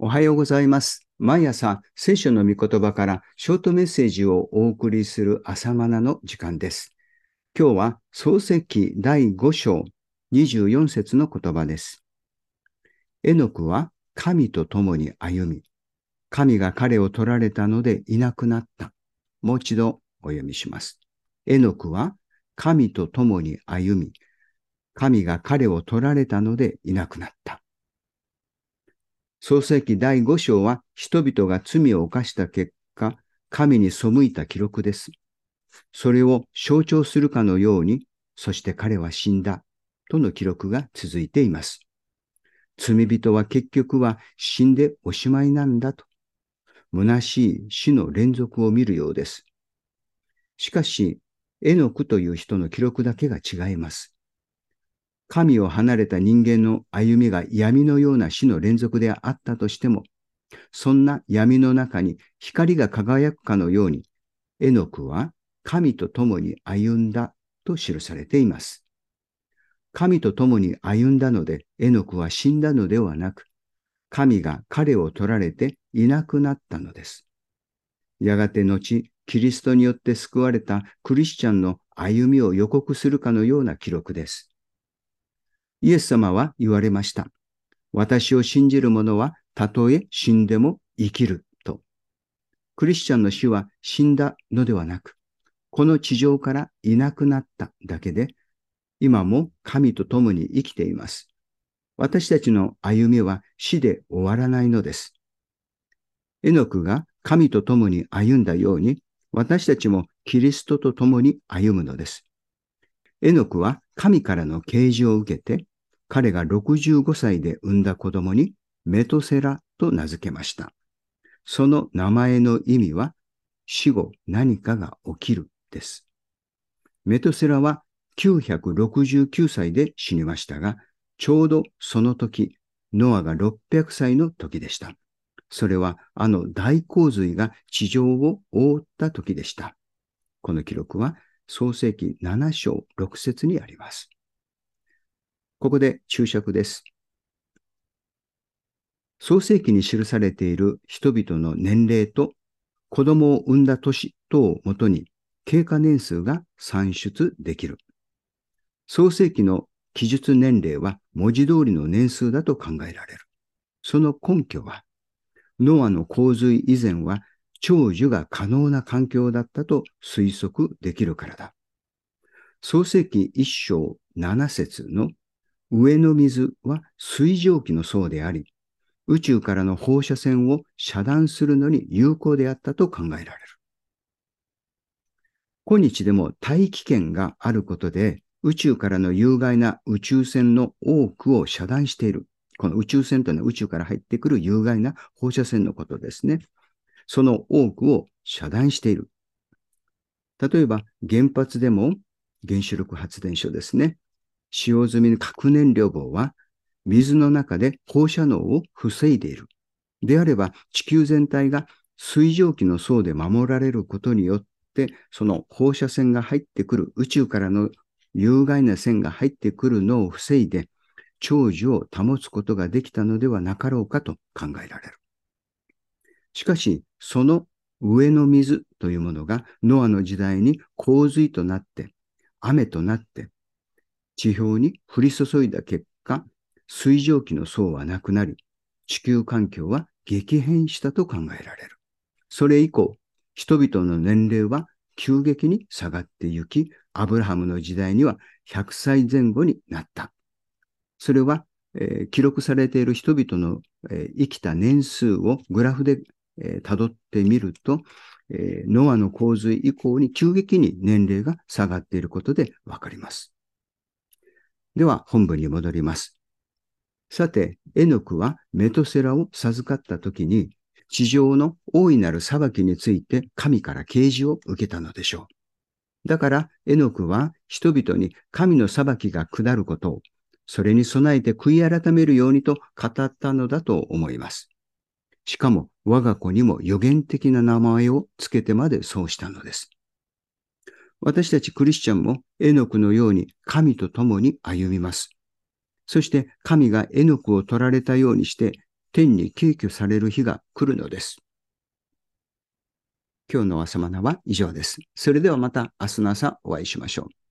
おはようございます。毎朝、聖書の御言葉からショートメッセージをお送りする朝マナの時間です。今日は創世記第5章24節の言葉です。エノクは神と共に歩み、神が彼を取られたのでいなくなった。もう一度お読みします。エノクは神と共に歩み、神が彼を取られたのでいなくなった。創世記第5章は人々が罪を犯した結果、神に背いた記録です。それを象徴するかのように、そして彼は死んだとの記録が続いています。罪人は結局は死んでおしまいなんだと、虚しい死の連続を見るようです。しかし、エノクという人の記録だけが違います。神を離れた人間の歩みが闇のような死の連続であったとしても、そんな闇の中に光が輝くかのように、エノクは神と共に歩んだと記されています。神と共に歩んだので、エノクは死んだのではなく、神が彼を取られていなくなったのです。やがて後、キリストによって救われたクリスチャンの歩みを予告するかのような記録です。イエス様は言われました。私を信じる者はたとえ死んでも生きると。クリスチャンの死は死んだのではなく、この地上からいなくなっただけで、今も神と共に生きています。私たちの歩みは死で終わらないのです。エノクが神と共に歩んだように、私たちもキリストと共に歩むのです。エノクは神からの啓示を受けて、彼が65歳で産んだ子供にメトセラと名付けました。その名前の意味は、死後何かが起きるです。メトセラは969歳で死にましたが、ちょうどその時、ノアが600歳の時でした。それはあの大洪水が地上を覆った時でした。この記録は創世記7章6節にあります。ここで注釈です。創世記に記されている人々の年齢と子供を産んだ年等をもとに経過年数が算出できる。創世記の記述年齢は文字通りの年数だと考えられる。その根拠は、ノアの洪水以前は長寿が可能な環境だったと推測できるからだ。創世記一章七節の上の水は水蒸気の層であり、宇宙からの放射線を遮断するのに有効であったと考えられる。今日でも大気圏があることで、宇宙からの有害な宇宙線の多くを遮断している。この宇宙線というのは宇宙から入ってくる有害な放射線のことですね。その多くを遮断している。例えば原発でも原子力発電所ですね。使用済みの核燃料棒は水の中で放射能を防いでいる。であれば地球全体が水蒸気の層で守られることによってその放射線が入ってくる宇宙からの有害な線が入ってくるのを防いで長寿を保つことができたのではなかろうかと考えられる。しかし、その上の水というものがノアの時代に洪水となって、雨となって、地表に降り注いだ結果、水蒸気の層はなくなり、地球環境は激変したと考えられる。それ以降、人々の年齢は急激に下がってゆき、アブラハムの時代には100歳前後になった。それは、えー、記録されている人々の、えー、生きた年数をグラフでえー、辿ってみると、えー、ノアの洪水以降に急激に年齢が下がっていることでわかります。では本文に戻ります。さて、エノクはメトセラを授かった時に、地上の大いなる裁きについて神から啓示を受けたのでしょう。だから、エノクは人々に神の裁きが下ることを、それに備えて悔い改めるようにと語ったのだと思います。しかも我が子にも予言的な名前をつけてまでそうしたのです。私たちクリスチャンもエノクのように神と共に歩みます。そして神がエノクを取られたようにして天に敬居される日が来るのです。今日の朝マナは以上です。それではまた明日の朝お会いしましょう。